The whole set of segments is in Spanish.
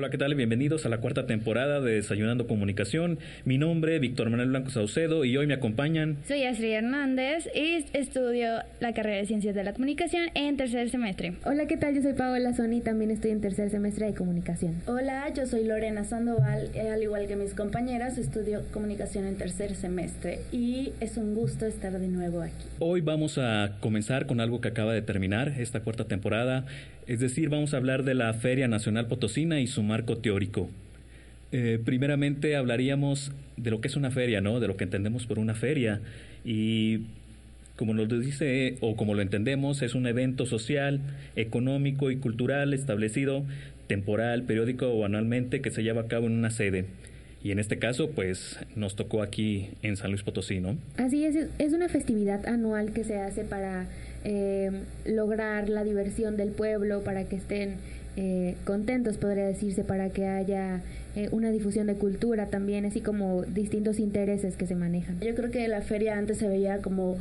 Hola, ¿qué tal? Bienvenidos a la cuarta temporada de Desayunando Comunicación. Mi nombre es Víctor Manuel Blanco Saucedo y hoy me acompañan. Soy Astrid Hernández y estudio la carrera de Ciencias de la Comunicación en tercer semestre. Hola, ¿qué tal? Yo soy Paola Sony y también estoy en tercer semestre de Comunicación. Hola, yo soy Lorena Sandoval, eh, al igual que mis compañeras, estudio Comunicación en tercer semestre y es un gusto estar de nuevo aquí. Hoy vamos a comenzar con algo que acaba de terminar esta cuarta temporada, es decir, vamos a hablar de la Feria Nacional Potosina y su marco teórico. Eh, primeramente hablaríamos de lo que es una feria, ¿no? De lo que entendemos por una feria y como nos dice o como lo entendemos, es un evento social, económico y cultural establecido temporal, periódico o anualmente que se lleva a cabo en una sede. Y en este caso, pues nos tocó aquí en San Luis Potosí, ¿no? Así es, es una festividad anual que se hace para eh, lograr la diversión del pueblo, para que estén eh, contentos, podría decirse, para que haya eh, una difusión de cultura también, así como distintos intereses que se manejan. Yo creo que la feria antes se veía como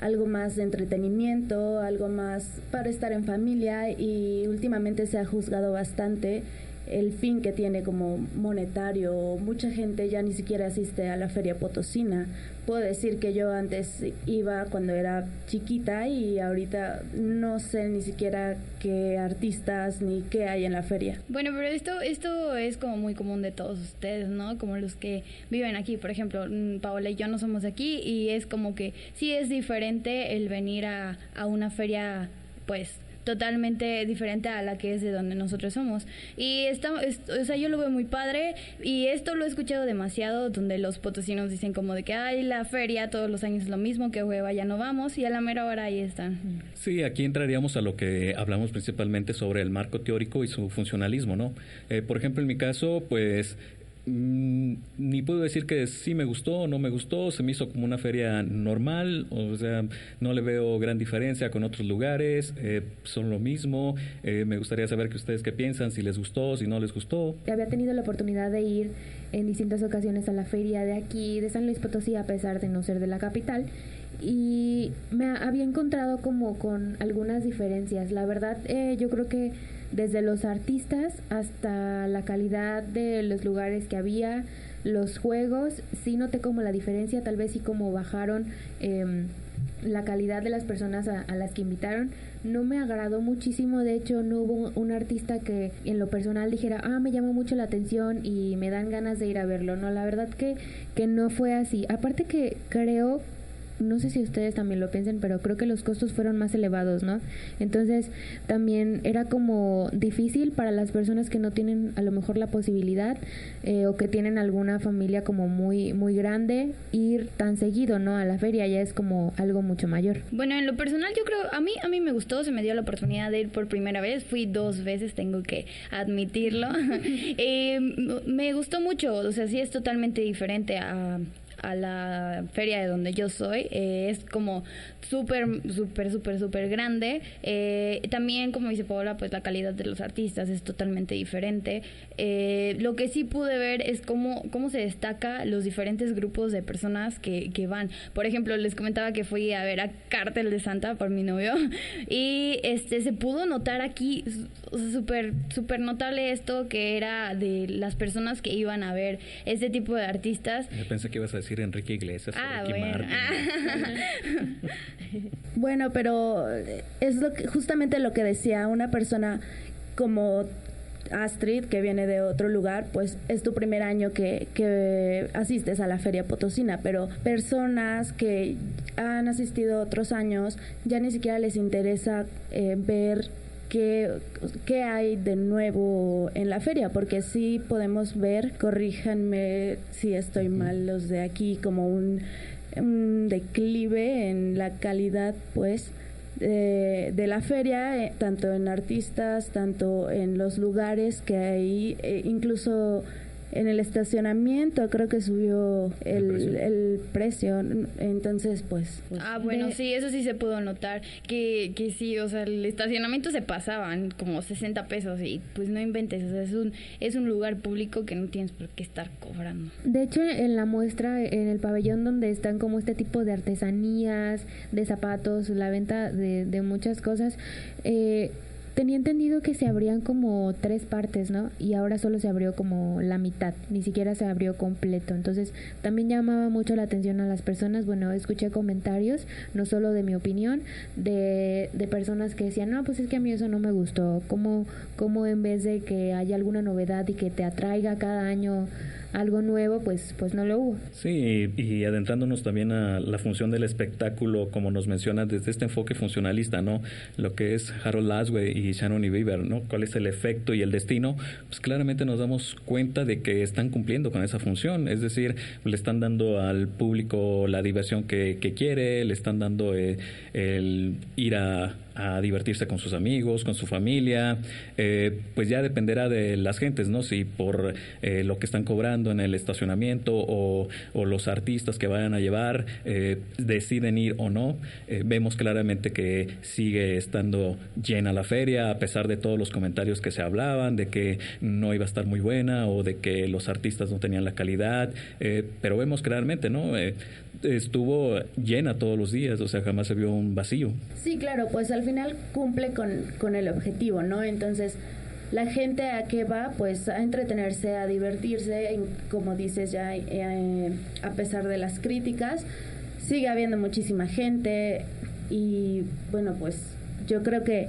algo más de entretenimiento, algo más para estar en familia y últimamente se ha juzgado bastante el fin que tiene como monetario. Mucha gente ya ni siquiera asiste a la feria potosina. Puedo decir que yo antes iba cuando era chiquita y ahorita no sé ni siquiera qué artistas ni qué hay en la feria. Bueno, pero esto, esto es como muy común de todos ustedes, ¿no? Como los que viven aquí. Por ejemplo, mm, Paola y yo no somos aquí y es como que sí es diferente el venir a, a una feria pues totalmente diferente a la que es de donde nosotros somos. Y está, o sea, yo lo veo muy padre y esto lo he escuchado demasiado donde los potosinos dicen como de que hay la feria todos los años es lo mismo, que hueva, ya no vamos y a la mera hora ahí están. Sí, aquí entraríamos a lo que hablamos principalmente sobre el marco teórico y su funcionalismo, ¿no? Eh, por ejemplo, en mi caso, pues Mm, ni puedo decir que sí me gustó o no me gustó, se me hizo como una feria normal, o sea, no le veo gran diferencia con otros lugares, eh, son lo mismo, eh, me gustaría saber que ustedes qué piensan, si les gustó, si no les gustó. Había tenido la oportunidad de ir en distintas ocasiones a la feria de aquí, de San Luis Potosí, a pesar de no ser de la capital, y me había encontrado como con algunas diferencias. La verdad, eh, yo creo que desde los artistas hasta la calidad de los lugares que había, los juegos, sí noté como la diferencia, tal vez sí como bajaron em, la calidad de las personas a, las que invitaron. No me agradó muchísimo, de hecho no hubo un artista que en lo personal dijera, ah, me llamó mucho la atención y me dan ganas de ir a verlo. No, la verdad que, que no fue así. Aparte que creo no sé si ustedes también lo piensen, pero creo que los costos fueron más elevados, ¿no? Entonces también era como difícil para las personas que no tienen a lo mejor la posibilidad eh, o que tienen alguna familia como muy muy grande ir tan seguido, ¿no? A la feria ya es como algo mucho mayor. Bueno, en lo personal yo creo a mí a mí me gustó, se me dio la oportunidad de ir por primera vez, fui dos veces, tengo que admitirlo. eh, me gustó mucho, o sea, sí es totalmente diferente a a la feria de donde yo soy. Eh, es como súper, súper, súper, súper grande. Eh, también, como dice Paola, pues la calidad de los artistas es totalmente diferente. Eh, lo que sí pude ver es cómo, cómo se destaca los diferentes grupos de personas que, que van. Por ejemplo, les comentaba que fui a ver a Cártel de Santa por mi novio y este se pudo notar aquí súper, súper notable esto que era de las personas que iban a ver este tipo de artistas. Yo pensé que ibas a decir Enrique Iglesias ah, bueno. pero es lo que, justamente lo que decía una persona como Astrid, que viene de otro lugar, pues es tu primer año que, que, asistes a la Feria Potosina, pero personas que han asistido otros años ya ni siquiera les interesa eh, ver qué, hay de nuevo en la feria, porque sí podemos ver, corríjanme si estoy mal los de aquí, como un, declive en la calidad, pues, de, la feria, eh, tanto en artistas, tanto en los lugares que hay, eh, incluso en el estacionamiento creo que subió el, precio. Entonces, pues, pues. ah, bueno, sí, eso sí se pudo notar. Que, que sí, o sea, el estacionamiento se pasaban como 60 pesos y pues no inventes. O sea, es un, es un lugar público que no tienes por qué estar cobrando. De hecho, en la muestra, en el pabellón donde están como este tipo de artesanías, de zapatos, la venta de, de muchas cosas, eh, tenía entendido que se abrían como tres partes, ¿no? Y ahora solo se abrió como la mitad, ni siquiera se abrió completo. Entonces, también llamaba mucho la atención a las personas. Bueno, escuché comentarios, no solo de mi opinión, de, de personas que decían, no, pues es que a mí eso no me gustó. ¿Cómo, cómo en vez de que haya alguna novedad y que te atraiga cada año algo nuevo, pues, pues no lo hubo. Sí, y, adentrándonos también a la función del espectáculo, como nos menciona desde este enfoque funcionalista, ¿no? Lo que es Harold Laswell y Shannon y Bieber, ¿no? ¿Cuál es el efecto y el destino? Pues claramente nos damos cuenta de que están cumpliendo con esa función, es decir, le están dando al público la diversión que, que quiere, le están dando eh, el ir a a divertirse con sus amigos, con su familia, eh, pues ya dependerá de las gentes, ¿no? Si por eh, lo que están cobrando en el estacionamiento o, los artistas que vayan a llevar eh, deciden ir o no. vemos claramente que sigue estando llena la feria a pesar de todos los comentarios que se hablaban de que no iba a estar muy buena o de que los artistas no tenían la calidad, pero vemos claramente, ¿no? estuvo llena todos los días, o sea, jamás se vio un vacío. Sí, claro, pues al final cumple con, con el objetivo, ¿no? Entonces, la gente a qué va, pues a entretenerse, a divertirse, como dices ya, eh, a pesar de las críticas, sigue habiendo muchísima gente y bueno, pues yo creo que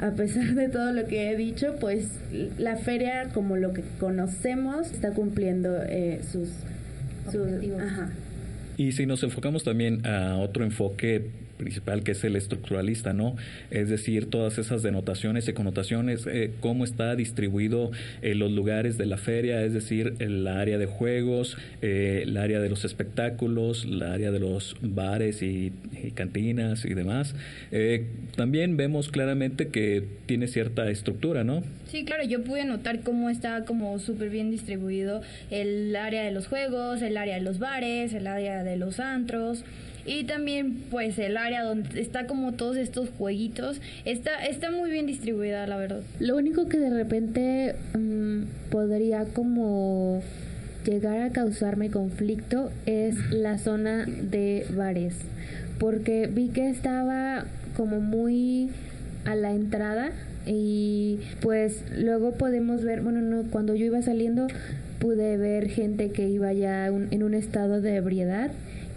a pesar de todo lo que he dicho, pues la feria como lo que conocemos está cumpliendo eh, sus, sus Ajá. Y si nos enfocamos también a otro enfoque principal que es el estructuralista, ¿no? Es decir, todas esas denotaciones y connotaciones, eh, cómo está distribuido en los lugares de la feria, es decir, el área de juegos, eh, el área de los espectáculos, el área de los bares y, cantinas y demás. Eh, también vemos claramente que tiene cierta estructura, ¿no? Sí, claro, yo pude notar cómo está como súper bien distribuido el área de los juegos, el área de los bares, el área de los antros y también pues el área donde está como todos estos jueguitos está está muy bien distribuida la verdad. Lo único que de repente mm, podría como llegar a causarme conflicto es la zona de bares porque vi que estaba como muy a la entrada y pues luego podemos ver bueno no cuando yo iba saliendo pude ver gente que iba ya en un estado de ebriedad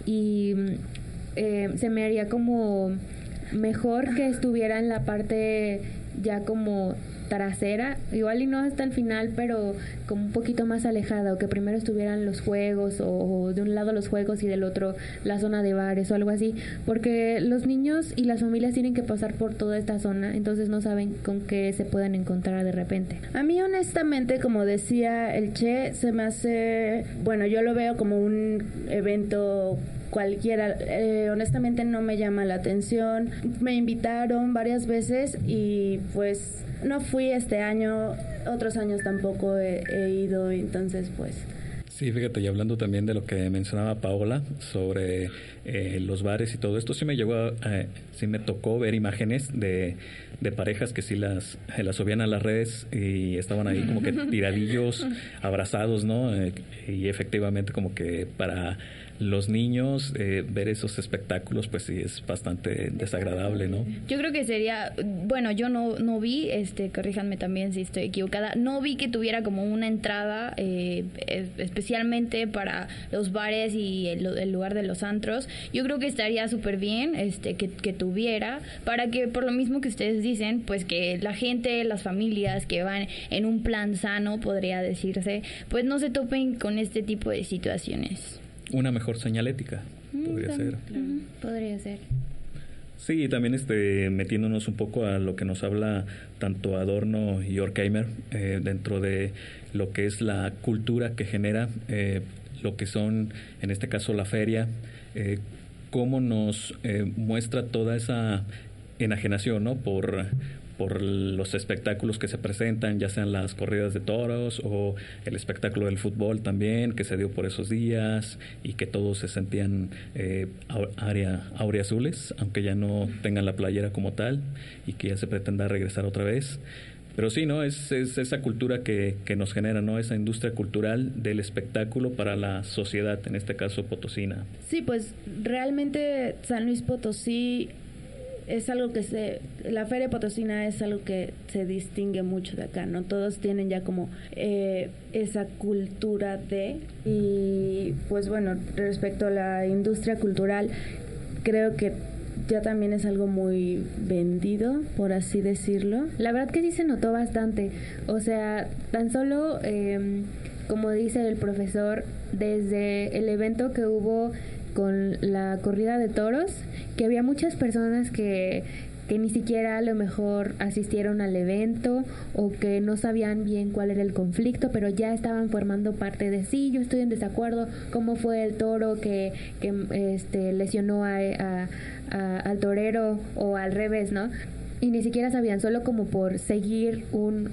y eh, se me haría como mejor que estuviera en la parte ya como trasera, igual y no hasta el final, pero como un poquito más alejada, o que primero estuvieran los juegos, o, de un lado los juegos y del otro la zona de bares o algo así, porque los niños y las familias tienen que pasar por toda esta zona, entonces no saben con qué se puedan encontrar de repente. A mí honestamente, como decía el Che, se me hace, bueno, yo lo veo como un evento cualquiera. Eh, honestamente no me llama la atención. Me invitaron varias veces y pues no fui este año, otros años tampoco he, ido, entonces pues... Sí, fíjate, y hablando también de lo que mencionaba Paola sobre eh, los bares y todo esto, sí me llegó, sí me tocó ver imágenes de, de parejas que sí las, las subían a las redes y estaban ahí como que tiradillos, abrazados, ¿no? Eh, y efectivamente como que para los niños eh, ver esos espectáculos pues sí es bastante desagradable, ¿no? Yo creo que sería, bueno, yo no, no vi, este, corríjanme también si estoy equivocada, no vi que tuviera como una entrada eh, especialmente para los bares y el, lugar de los antros. Yo creo que estaría súper bien este, que, que tuviera para que por lo mismo que ustedes dicen, pues que la gente, las familias que van en un plan sano, podría decirse, pues no se topen con este tipo de situaciones una mejor señalética, mm, podría ser. podría ser. Sí, también este, metiéndonos un poco a lo que nos habla tanto Adorno y Horkheimer eh, dentro de lo que es la cultura que genera eh, lo que son, en este caso, la feria, eh, cómo nos eh, muestra toda esa enajenación, ¿no? Por, por los espectáculos que se presentan, ya sean las corridas de toros o el espectáculo del fútbol también, que se dio por esos días y que todos se sentían eh, área, azules, aunque ya no tengan la playera como tal y que ya se pretenda regresar otra vez. Pero sí, ¿no? Es, es esa cultura que, que, nos genera, ¿no? Esa industria cultural del espectáculo para la sociedad, en este caso potosina. Sí, pues realmente San Luis Potosí es algo que se, la Feria Potosina es algo que se distingue mucho de acá, ¿no? Todos tienen ya como eh, esa cultura de, y pues bueno, respecto a la industria cultural, creo que ya también es algo muy vendido, por así decirlo. La verdad que sí se notó bastante, o sea, tan solo... Eh, como dice el profesor, desde el evento que hubo con la corrida de toros, que había muchas personas que, que ni siquiera a lo mejor asistieron al evento o que no sabían bien cuál era el conflicto, pero ya estaban formando parte de sí, yo estoy en desacuerdo, cómo fue el toro que, que este, lesionó a, al torero o al revés, ¿no? y ni siquiera sabían, solo como por seguir un,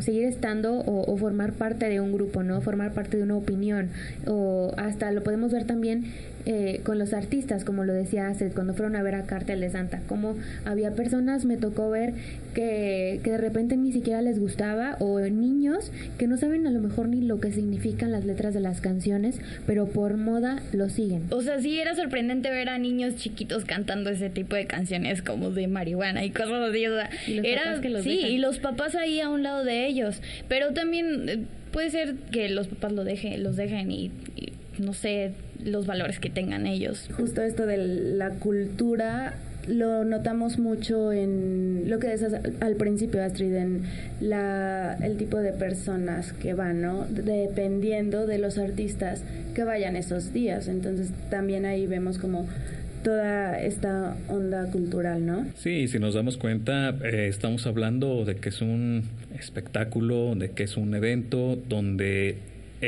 seguir estando o, formar parte de un grupo, ¿no? Formar parte de una opinión o hasta lo podemos ver también eh, con los artistas, como lo decía hace cuando fueron a ver a Cartel de Santa, como había personas, me tocó ver que, que de repente ni siquiera les gustaba, o niños que no saben a lo mejor ni lo que significan las letras de las canciones, pero por moda lo siguen. O sea, sí era sorprendente ver a niños chiquitos cantando ese tipo de canciones como de marihuana y cosas así. era, sí, y los papás ahí a un lado de ellos, pero también eh, puede ser que los papás lo dejen, los dejen y no sé, los valores que tengan ellos. Justo esto de la cultura lo notamos mucho en lo que decías al principio, Astrid, en la, el tipo de personas que van, ¿no? Dependiendo de los artistas que vayan esos días. Entonces también ahí vemos como toda esta onda cultural, ¿no? Sí, si nos damos cuenta, eh, estamos hablando de que es un espectáculo, de que es un evento donde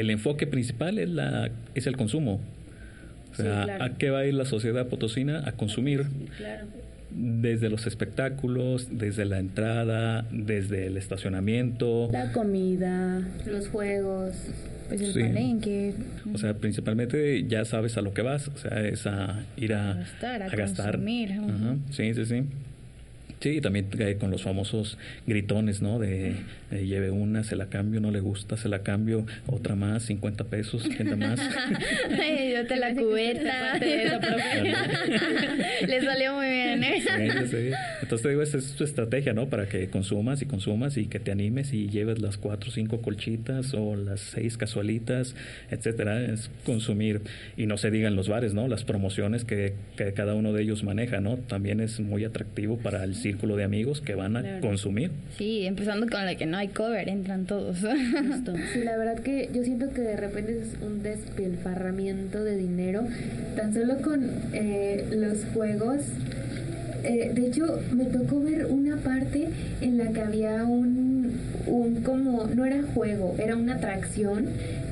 el enfoque principal es, la, es el consumo. O sea, ¿a qué va a ir la sociedad potosina? A consumir. Desde los espectáculos, desde la entrada, desde el estacionamiento. La comida, los juegos, pues el palenque. O sea, principalmente ya sabes a lo que vas. O sea, es a ir a, gastar. A, Consumir. Sí, sí, sí. Sí, también con los famosos gritones, ¿no? De lleve una, se la cambio, no le gusta, se la cambio, otra más, 50 pesos, ¿quién más? yo te la cubeta. Le salió muy bien, ¿eh? Entonces te digo, esa es tu estrategia, ¿no? Para que consumas y consumas y que te animes y lleves las cuatro o cinco colchitas o las seis casualitas, etcétera. Es consumir. Y no se digan los bares, ¿no? Las promociones que, que cada uno de ellos maneja, ¿no? También es muy atractivo para el círculo de amigos que van a consumir. Sí, empezando con la que no hay cover, entran todos. Sí, la verdad que yo siento que de repente es un despilfarramiento de dinero, tan solo con eh, los juegos. Eh, de hecho, me tocó ver una parte en la que había un, un como, no era juego, era una atracción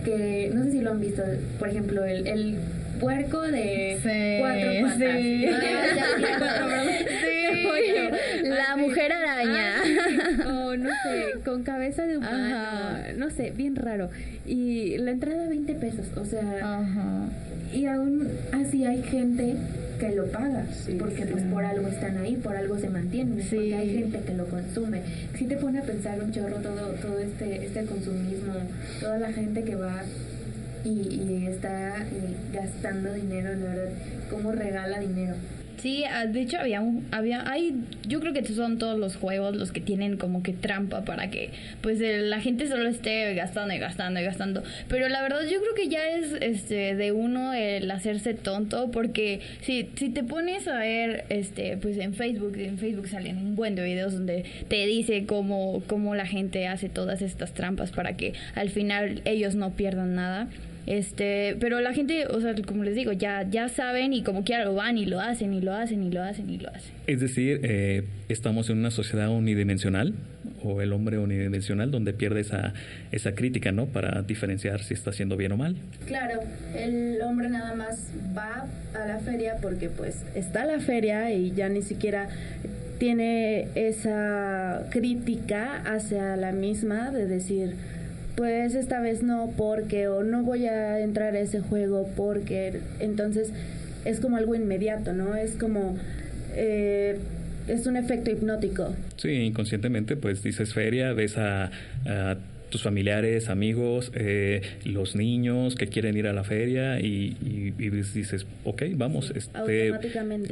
que, no sé si lo han visto, por ejemplo, el, el puerco de cuatro patas. Sí. la mujer araña. o no sé, con cabeza de humano. No sé, bien raro. Y la entrada 20 pesos, o sea. Y aún así hay gente que lo paga, porque pues por algo están ahí, por algo se mantienen, porque hay gente que lo consume. Si te pone a pensar un chorro todo, todo este, este consumismo, toda la gente que va y, está eh, gastando dinero, la verdad, cómo regala dinero. Sí, ah, de hecho había un, había, hay, yo creo que son todos los juegos los que tienen como que trampa para que pues la gente solo esté gastando y gastando y gastando. Pero la verdad yo creo que ya es este de uno el hacerse tonto porque si, si te pones a ver este pues en Facebook, en Facebook salen un buen de videos donde te dice cómo, cómo la gente hace todas estas trampas para que al final ellos no pierdan nada. Este, pero la gente, o sea, como les digo, ya, ya saben y como quiera lo van y lo hacen y lo hacen y lo hacen y lo hacen. Es decir, eh, estamos en una sociedad unidimensional o el hombre unidimensional donde pierde esa, esa crítica, ¿no? Para diferenciar si está haciendo bien o mal. Claro, el hombre nada más va a la feria porque pues está la feria y ya ni siquiera tiene esa crítica hacia la misma de decir pues esta vez no porque o no voy a entrar a ese juego porque entonces es como algo inmediato, ¿no? Es como eh, es un efecto hipnótico. Sí, inconscientemente pues dices feria, ves a, tus familiares, amigos, eh, los niños que quieren ir a la feria y, dices, ok, vamos, esté,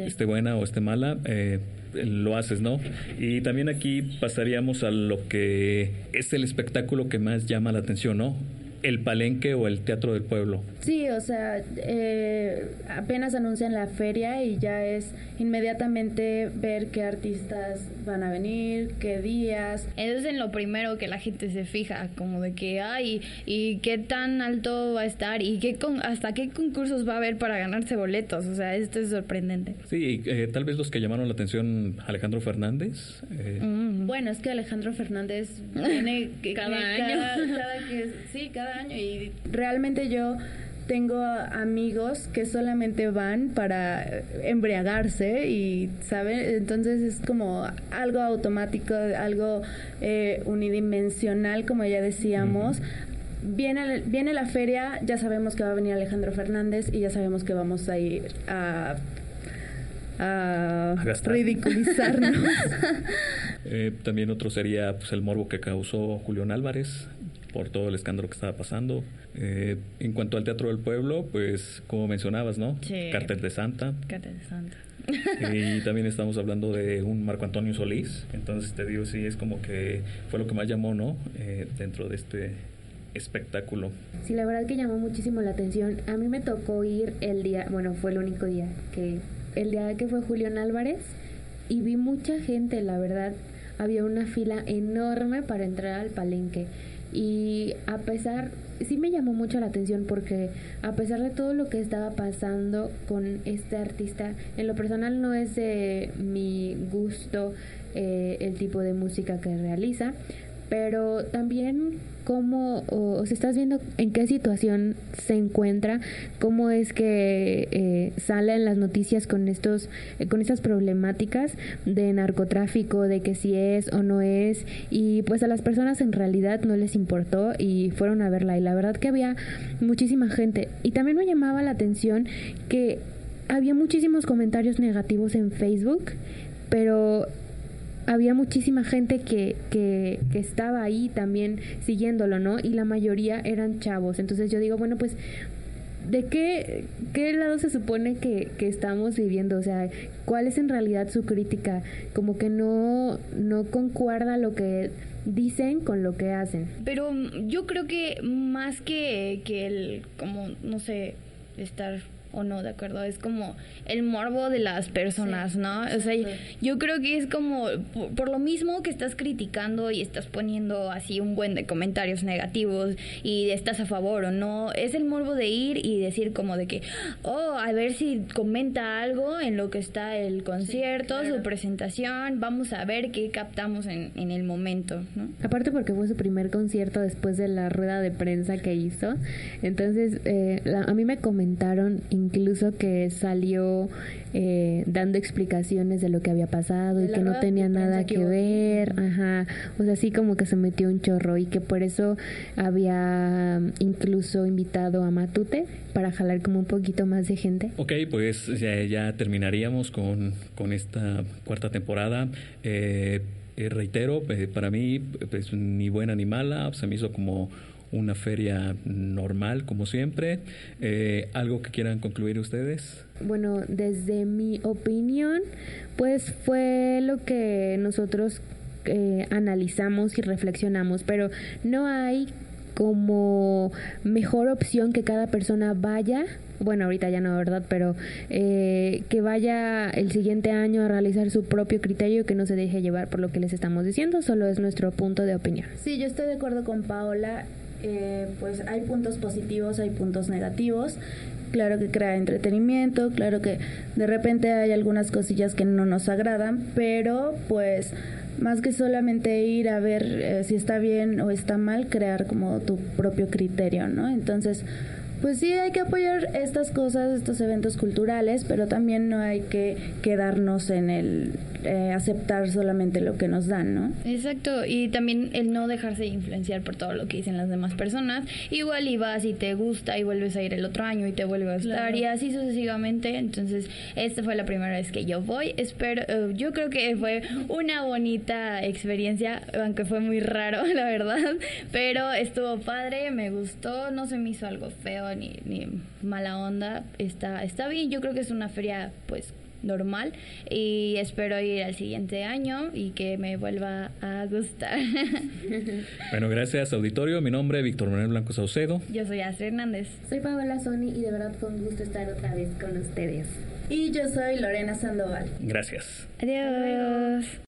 esté buena o esté mala. Eh, lo haces, ¿no? Y también aquí pasaríamos a lo que es el espectáculo que más llama la atención, ¿no? El palenque o el teatro del pueblo. Sí, o sea, eh, apenas anuncian la feria y ya es inmediatamente ver qué artistas van a venir, qué días. Eso es en lo primero que la gente se fija, como de que hay y qué tan alto va a estar y qué con, hasta qué concursos va a haber para ganarse boletos. O sea, esto es sorprendente. Sí, eh, tal vez los que llamaron la atención Alejandro Fernández. Eh. Mm. Bueno, es que Alejandro Fernández viene cada año. sí, cada año y realmente yo tengo amigos que solamente van para embriagarse y, ¿saben? Entonces es como algo automático, algo eh, unidimensional, como ya decíamos. Viene, viene la feria, ya sabemos que va a venir Alejandro Fernández y ya sabemos que vamos a ir a a, ridiculizarnos. Eh, también otro sería pues, el morbo que causó Julián Álvarez por todo el escándalo que estaba pasando. Eh, en cuanto al Teatro del Pueblo, pues como mencionabas, ¿no? Sí. Cartel de Santa. Cartel de Santa. y también estamos hablando de un Marco Antonio Solís. Entonces te digo, sí, es como que fue lo que más llamó, ¿no? Eh, dentro de este espectáculo. Sí, la verdad que llamó muchísimo la atención. A mí me tocó ir el día, bueno, fue el único día que, el día que fue Julián Álvarez y vi mucha gente, la verdad. Había una fila enorme para entrar al palenque. Y a pesar, sí me llamó mucho la atención porque a pesar de todo lo que estaba pasando con este artista, en lo personal no es de mi gusto eh, el tipo de música que realiza, pero también cómo, o, si estás viendo en qué situación se encuentra, cómo es que eh, sale en las noticias con estos, eh, con estas problemáticas de narcotráfico, de que si es o no es, y pues a las personas en realidad no les importó y fueron a verla, y la verdad que había muchísima gente, y también me llamaba la atención que había muchísimos comentarios negativos en Facebook, pero había muchísima gente que, que, que, estaba ahí también siguiéndolo, ¿no? Y la mayoría eran chavos. Entonces yo digo, bueno, pues, ¿de qué, qué lado se supone que, que estamos viviendo? O sea, ¿cuál es en realidad su crítica? Como que no, no concuerda lo que dicen con lo que hacen. Pero yo creo que más que, que el, como, no sé, estar o no, ¿de acuerdo? Es como el morbo de las personas, ¿no? O sea, yo creo que es como, por, lo mismo que estás criticando y estás poniendo así un buen de comentarios negativos y estás a favor o no, es el morbo de ir y decir como de que, oh, a ver si comenta algo en lo que está el concierto, su presentación, vamos a ver qué captamos en, en el momento, ¿no? Aparte porque fue su primer concierto después de la rueda de prensa que hizo, entonces eh, a mí me comentaron incluso que salió eh, dando explicaciones de lo que había pasado y que no tenía nada que, ver, ajá, o sea, así como que se metió un chorro y que por eso había incluso invitado a Matute para jalar como un poquito más de gente. Ok, pues ya, terminaríamos con, con esta cuarta temporada. Eh, eh, reitero, para mí, pues ni buena ni mala, se me hizo como una feria normal, como siempre. Eh, ¿Algo que quieran concluir ustedes? Bueno, desde mi opinión, pues fue lo que nosotros eh, analizamos y reflexionamos, pero no hay como mejor opción que cada persona vaya bueno, ahorita ya no, ¿verdad? Pero eh, que vaya el siguiente año a realizar su propio criterio, que no se deje llevar por lo que les estamos diciendo, solo es nuestro punto de opinión. Sí, yo estoy de acuerdo con Paola eh, pues hay puntos positivos, hay puntos negativos. Claro que crea entretenimiento, claro que de repente hay algunas cosillas que no nos agradan, pero pues más que solamente ir a ver eh, si está bien o está mal, crear como tu propio criterio, ¿no? Entonces, Pues sí, hay que apoyar estas cosas, estos eventos culturales, pero también no hay que quedarnos en el eh, aceptar solamente lo que nos dan, ¿no? Exacto, y también el no dejarse influenciar por todo lo que dicen las demás personas. Igual y vas y te gusta y vuelves a ir el otro año y te vuelve a gustar y así sucesivamente. Entonces, esta fue la primera vez que yo voy. Espero, eh, yo creo que fue una bonita experiencia, aunque fue muy raro, la verdad, pero estuvo padre, me gustó, no se me hizo algo feo ni, ni mala onda, está, está bien, yo creo que es una feria pues normal y espero ir al siguiente año y que me vuelva a gustar. bueno, gracias auditorio. Mi nombre es Víctor Manuel Blanco Saucedo. Yo soy Astrid Hernández. Soy Paola Sony y de verdad fue un gusto estar otra vez con ustedes. Y yo soy Lorena Sandoval. Gracias. Adiós.